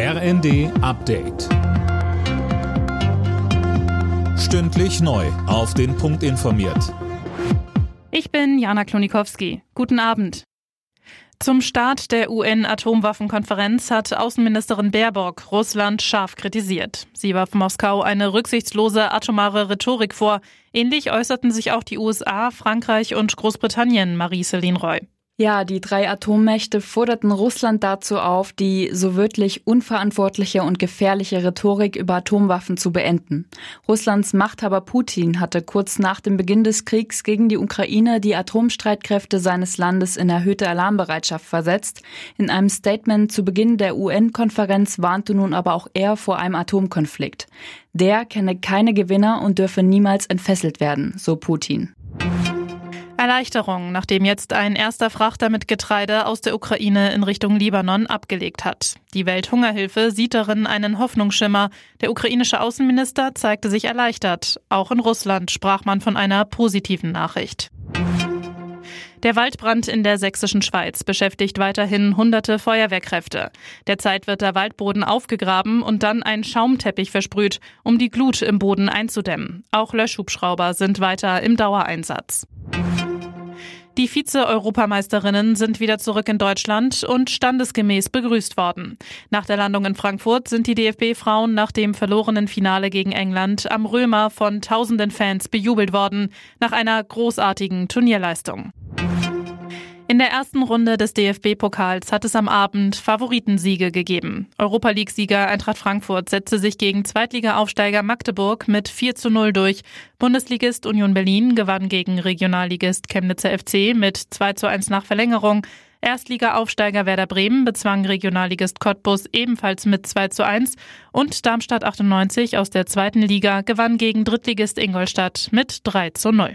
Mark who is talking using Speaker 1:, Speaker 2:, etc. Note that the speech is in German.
Speaker 1: RND Update. Stündlich neu. Auf den Punkt informiert.
Speaker 2: Ich bin Jana Klonikowski. Guten Abend. Zum Start der UN-Atomwaffenkonferenz hat Außenministerin Baerbock Russland scharf kritisiert. Sie warf Moskau eine rücksichtslose atomare Rhetorik vor. Ähnlich äußerten sich auch die USA, Frankreich und Großbritannien, Marie-Céline Roy.
Speaker 3: Ja, die drei Atommächte forderten Russland dazu auf, die so wörtlich unverantwortliche und gefährliche Rhetorik über Atomwaffen zu beenden. Russlands Machthaber Putin hatte kurz nach dem Beginn des Kriegs gegen die Ukraine die Atomstreitkräfte seines Landes in erhöhte Alarmbereitschaft versetzt. In einem Statement zu Beginn der UN-Konferenz warnte nun aber auch er vor einem Atomkonflikt. Der kenne keine Gewinner und dürfe niemals entfesselt werden, so Putin.
Speaker 2: Erleichterung, nachdem jetzt ein erster Frachter mit Getreide aus der Ukraine in Richtung Libanon abgelegt hat. Die Welthungerhilfe sieht darin einen Hoffnungsschimmer. Der ukrainische Außenminister zeigte sich erleichtert. Auch in Russland sprach man von einer positiven Nachricht. Der Waldbrand in der sächsischen Schweiz beschäftigt weiterhin hunderte Feuerwehrkräfte. Derzeit wird der Waldboden aufgegraben und dann ein Schaumteppich versprüht, um die Glut im Boden einzudämmen. Auch Löschhubschrauber sind weiter im Dauereinsatz. Die Vize-Europameisterinnen sind wieder zurück in Deutschland und standesgemäß begrüßt worden. Nach der Landung in Frankfurt sind die DFB-Frauen nach dem verlorenen Finale gegen England am Römer von tausenden Fans bejubelt worden, nach einer großartigen Turnierleistung. In der ersten Runde des DFB-Pokals hat es am Abend Favoritensiege gegeben. Europa League-Sieger Eintracht Frankfurt setzte sich gegen Zweitliga-Aufsteiger Magdeburg mit 4 zu 0 durch. Bundesligist Union Berlin gewann gegen Regionalligist Chemnitzer FC mit 2 zu 1 nach Verlängerung. Erstliga-Aufsteiger Werder Bremen bezwang Regionalligist Cottbus ebenfalls mit 2 zu 1 und Darmstadt 98 aus der zweiten Liga gewann gegen Drittligist Ingolstadt mit 3 zu 0.